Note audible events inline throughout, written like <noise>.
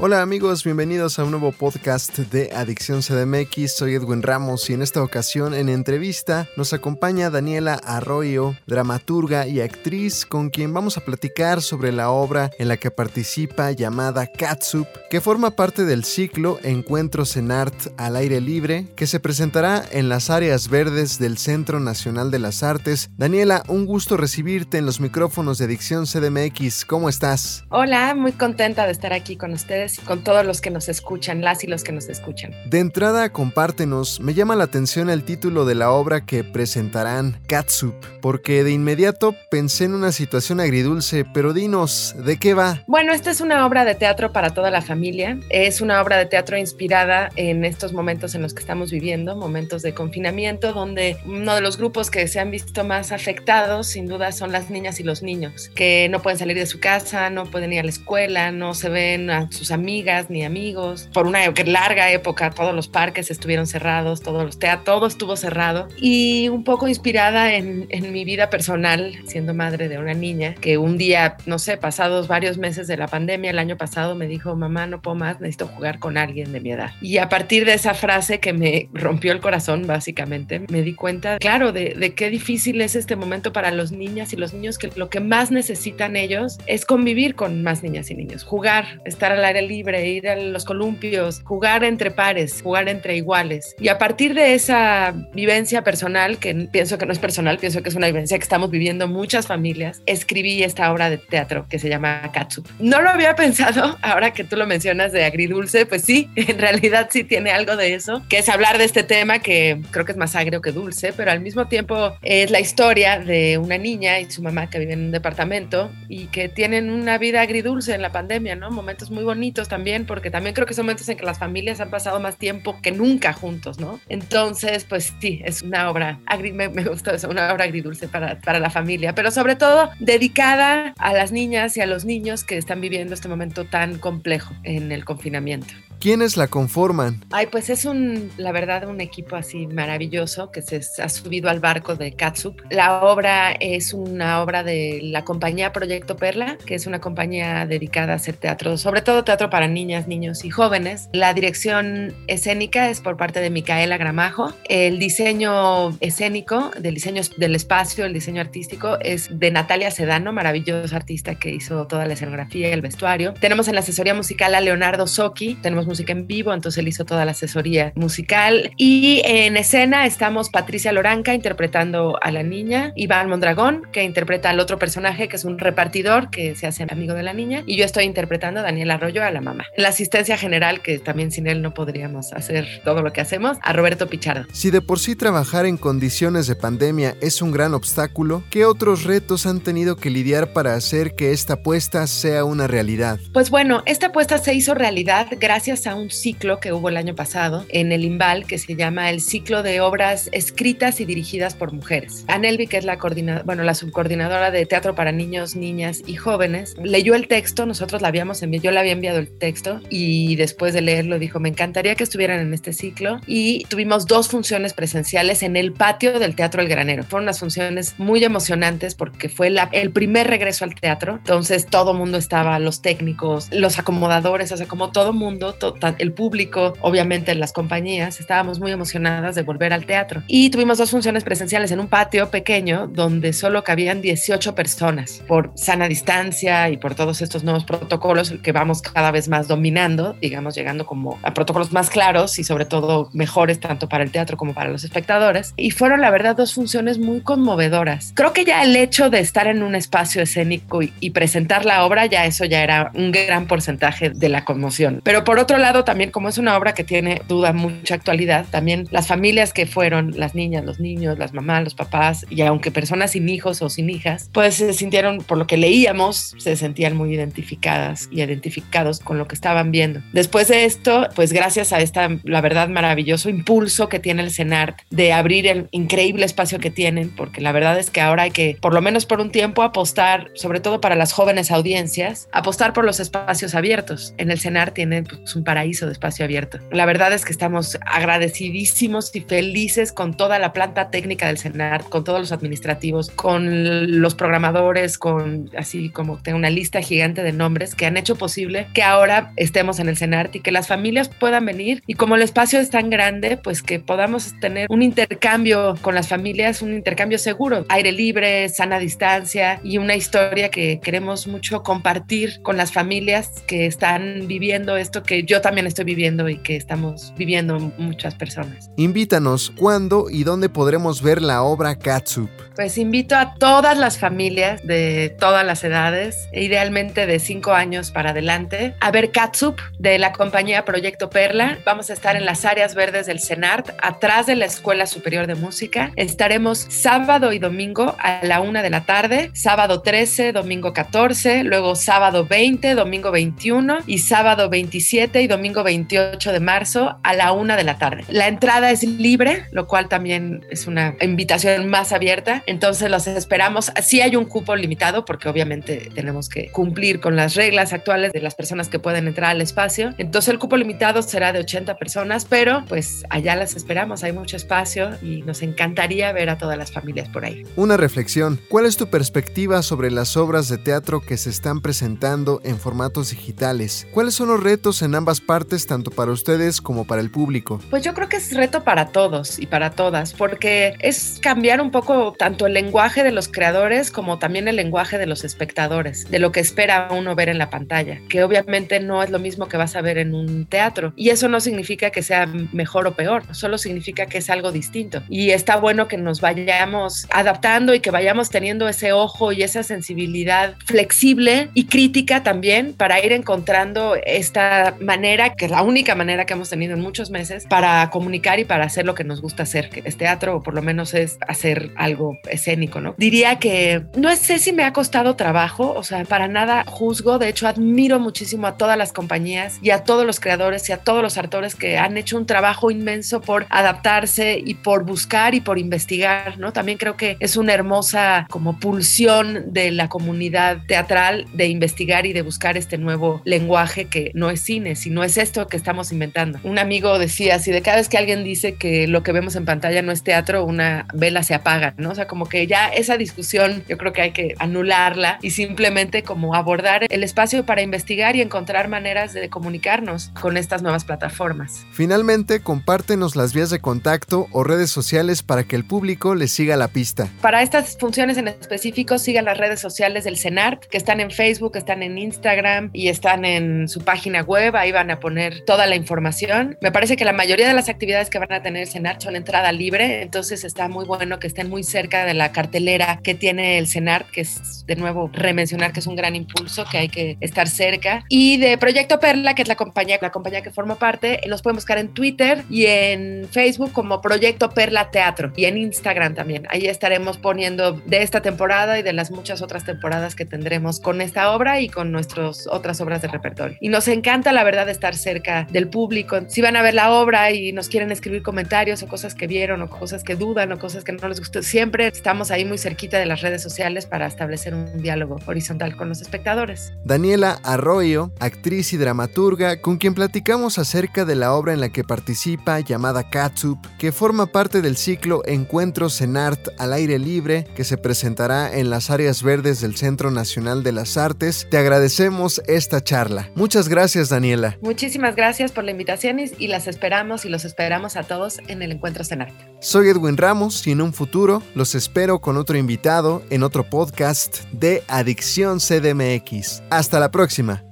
Hola amigos, bienvenidos a un nuevo podcast de Adicción CDMX. Soy Edwin Ramos y en esta ocasión en entrevista nos acompaña Daniela Arroyo, dramaturga y actriz con quien vamos a platicar sobre la obra en la que participa llamada Catsup, que forma parte del ciclo Encuentros en Art al aire libre, que se presentará en las áreas verdes del Centro Nacional de las Artes. Daniela, un gusto recibirte en los micrófonos de Adicción CDMX. ¿Cómo estás? Hola, muy contenta de estar aquí con ustedes con todos los que nos escuchan, las y los que nos escuchan. De entrada, compártenos, me llama la atención el título de la obra que presentarán, Catsup, porque de inmediato pensé en una situación agridulce, pero dinos, ¿de qué va? Bueno, esta es una obra de teatro para toda la familia, es una obra de teatro inspirada en estos momentos en los que estamos viviendo, momentos de confinamiento, donde uno de los grupos que se han visto más afectados, sin duda, son las niñas y los niños, que no pueden salir de su casa, no pueden ir a la escuela, no se ven a sus amigas ni amigos. Por una larga época todos los parques estuvieron cerrados, todos los teatros, todo estuvo cerrado. Y un poco inspirada en, en mi vida personal, siendo madre de una niña, que un día, no sé, pasados varios meses de la pandemia, el año pasado, me dijo, mamá, no puedo más, necesito jugar con alguien de mi edad. Y a partir de esa frase que me rompió el corazón, básicamente, me di cuenta, claro, de, de qué difícil es este momento para los niñas y los niños, que lo que más necesitan ellos es convivir con más niñas y niños, jugar, estar al aire libre, ir a los columpios, jugar entre pares, jugar entre iguales. Y a partir de esa vivencia personal, que pienso que no es personal, pienso que es una vivencia que estamos viviendo muchas familias, escribí esta obra de teatro que se llama Katsup. No lo había pensado, ahora que tú lo mencionas de agridulce, pues sí, <laughs> en realidad sí tiene algo de eso, que es hablar de este tema que creo que es más agrio que dulce, pero al mismo tiempo es la historia de una niña y su mamá que viven en un departamento y que tienen una vida agridulce en la pandemia, ¿no? Momentos muy bonitos también, porque también creo que son momentos en que las familias han pasado más tiempo que nunca juntos, ¿no? Entonces, pues sí, es una obra, agri una obra agridulce para, para la familia, pero sobre todo dedicada a las niñas y a los niños que están viviendo este momento tan complejo en el confinamiento. ¿Quiénes la conforman? Ay, pues es un, la verdad, un equipo así maravilloso que se ha subido al barco de Katsup. La obra es una obra de la compañía Proyecto Perla, que es una compañía dedicada a hacer teatro, sobre todo teatro para niñas, niños y jóvenes. La dirección escénica es por parte de Micaela Gramajo. El diseño escénico, del diseño del espacio, el diseño artístico es de Natalia Sedano, maravillosa artista que hizo toda la escenografía y el vestuario. Tenemos en la asesoría musical a Leonardo Soki, tenemos música en vivo, entonces él hizo toda la asesoría musical. Y en escena estamos Patricia Loranca interpretando a la niña, Iván Mondragón, que interpreta al otro personaje, que es un repartidor que se hace amigo de la niña, y yo estoy interpretando a Daniel Arroyo, a la mamá. En la asistencia general, que también sin él no podríamos hacer todo lo que hacemos, a Roberto Pichardo. Si de por sí trabajar en condiciones de pandemia es un gran obstáculo, ¿qué otros retos han tenido que lidiar para hacer que esta apuesta sea una realidad? Pues bueno, esta apuesta se hizo realidad gracias a un ciclo que hubo el año pasado en el IMBAL que se llama el ciclo de obras escritas y dirigidas por mujeres. Anelvi, que es la coordinadora, bueno, la subcoordinadora de teatro para niños, niñas y jóvenes, leyó el texto, nosotros la habíamos enviado, yo le había enviado el texto y después de leerlo dijo, me encantaría que estuvieran en este ciclo y tuvimos dos funciones presenciales en el patio del Teatro El Granero. Fueron unas funciones muy emocionantes porque fue la, el primer regreso al teatro, entonces todo mundo estaba, los técnicos, los acomodadores, o sea, como todo mundo, to, el público, obviamente las compañías, estábamos muy emocionadas de volver al teatro. Y tuvimos dos funciones presenciales en un patio pequeño donde solo cabían 18 personas por sana distancia y por todos estos nuevos protocolos que vamos cada vez más dominando, digamos, llegando como a protocolos más claros y sobre todo mejores tanto para el teatro como para los espectadores. Y fueron, la verdad, dos funciones muy conmovedoras. Creo que ya el hecho de estar en un espacio escénico y, y presentar la obra, ya eso ya era un gran porcentaje de la conmoción. Pero por otro lado, también como es una obra que tiene duda mucha actualidad, también las familias que fueron, las niñas, los niños, las mamás, los papás, y aunque personas sin hijos o sin hijas, pues se sintieron, por lo que leíamos, se sentían muy identificadas y identificados con lo que estaban viendo. Después de esto, pues gracias a esta, la verdad, maravilloso impulso que tiene el CENART de abrir el increíble espacio que tienen, porque la verdad es que ahora hay que, por lo menos por un tiempo, apostar, sobre todo para las jóvenes audiencias, apostar por los espacios abiertos. En el CENART tienen pues, un paraíso de espacio abierto. La verdad es que estamos agradecidísimos y felices con toda la planta técnica del CENART, con todos los administrativos, con los programadores, con así como tengo una lista gigante de nombres que han hecho posible que ahora estemos en el CENART y que las familias puedan venir y como el espacio es tan grande, pues que podamos tener un intercambio con las familias, un intercambio seguro, aire libre, sana distancia y una historia que queremos mucho compartir con las familias que están viviendo esto que yo también estoy viviendo y que estamos viviendo muchas personas. Invítanos cuándo y dónde podremos ver la obra Catsup. Pues invito a todas las familias de todas las edades, idealmente de 5 años para adelante, a ver Catsup de la compañía Proyecto Perla. Vamos a estar en las áreas verdes del CENART, atrás de la Escuela Superior de Música. Estaremos sábado y domingo a la una de la tarde, sábado 13, domingo 14, luego sábado 20, domingo 21 y sábado 27 y domingo 28 de marzo a la una de la tarde. La entrada es libre, lo cual también es una invitación más abierta entonces los esperamos. Sí hay un cupo limitado porque obviamente tenemos que cumplir con las reglas actuales de las personas que pueden entrar al espacio. Entonces el cupo limitado será de 80 personas, pero pues allá las esperamos. Hay mucho espacio y nos encantaría ver a todas las familias por ahí. Una reflexión. ¿Cuál es tu perspectiva sobre las obras de teatro que se están presentando en formatos digitales? ¿Cuáles son los retos en ambas partes, tanto para ustedes como para el público? Pues yo creo que es reto para todos y para todas, porque es cambiar un poco tanto el lenguaje de los creadores como también el lenguaje de los espectadores, de lo que espera uno ver en la pantalla, que obviamente no es lo mismo que vas a ver en un teatro. Y eso no significa que sea mejor o peor, solo significa que es algo distinto. Y está bueno que nos vayamos adaptando y que vayamos teniendo ese ojo y esa sensibilidad flexible y crítica también para ir encontrando esta manera, que es la única manera que hemos tenido en muchos meses, para comunicar y para hacer lo que nos gusta hacer, que es teatro o por lo menos es hacer algo escénico, ¿no? Diría que no sé si me ha costado trabajo, o sea, para nada juzgo, de hecho admiro muchísimo a todas las compañías y a todos los creadores y a todos los actores que han hecho un trabajo inmenso por adaptarse y por buscar y por investigar, ¿no? También creo que es una hermosa como pulsión de la comunidad teatral de investigar y de buscar este nuevo lenguaje que no es cine, sino es esto que estamos inventando. Un amigo decía así de cada vez que alguien dice que lo que vemos en pantalla no es teatro, una vela se apaga, ¿no? O sea, como que ya esa discusión yo creo que hay que anularla y simplemente como abordar el espacio para investigar y encontrar maneras de comunicarnos con estas nuevas plataformas. Finalmente, compártenos las vías de contacto o redes sociales para que el público le siga la pista. Para estas funciones en específico, sigan las redes sociales del CENART, que están en Facebook, están en Instagram y están en su página web, ahí van a poner toda la información. Me parece que la mayoría de las actividades que van a tener el CENART son entrada libre, entonces está muy bueno que estén muy cerca de la cartelera que tiene el CENART, que es de nuevo remencionar que es un gran impulso, que hay que estar cerca. Y de Proyecto Perla, que es la compañía, la compañía que forma parte, los pueden buscar en Twitter y en Facebook como Proyecto Perla Teatro y en Instagram también. Ahí estaremos poniendo de esta temporada y de las muchas otras temporadas que tendremos con esta obra y con nuestras otras obras de repertorio. Y nos encanta, la verdad, estar cerca del público. Si van a ver la obra y nos quieren escribir comentarios o cosas que vieron o cosas que dudan o cosas que no les gustó, siempre estamos ahí muy cerquita de las redes sociales para establecer un diálogo horizontal con los espectadores. Daniela Arroyo, actriz y dramaturga, con quien platicamos acerca de la obra en la que participa llamada Catsup, que forma parte del ciclo Encuentros en Art al aire libre, que se presentará en las áreas verdes del Centro Nacional de las Artes. Te agradecemos esta charla. Muchas gracias, Daniela. Muchísimas gracias por la invitación y las esperamos y los esperamos a todos en el Encuentro en Art. Soy Edwin Ramos y en un futuro los espero con otro invitado en otro podcast de Adicción CDMX. Hasta la próxima.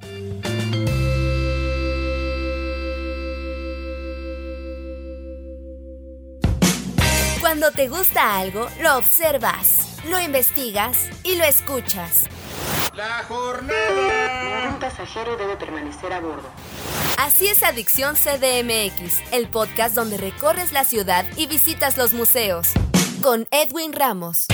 Cuando te gusta algo, lo observas, lo investigas y lo escuchas. La jornada. Ningún pasajero debe permanecer a bordo. Así es Adicción CDMX, el podcast donde recorres la ciudad y visitas los museos. Con Edwin Ramos.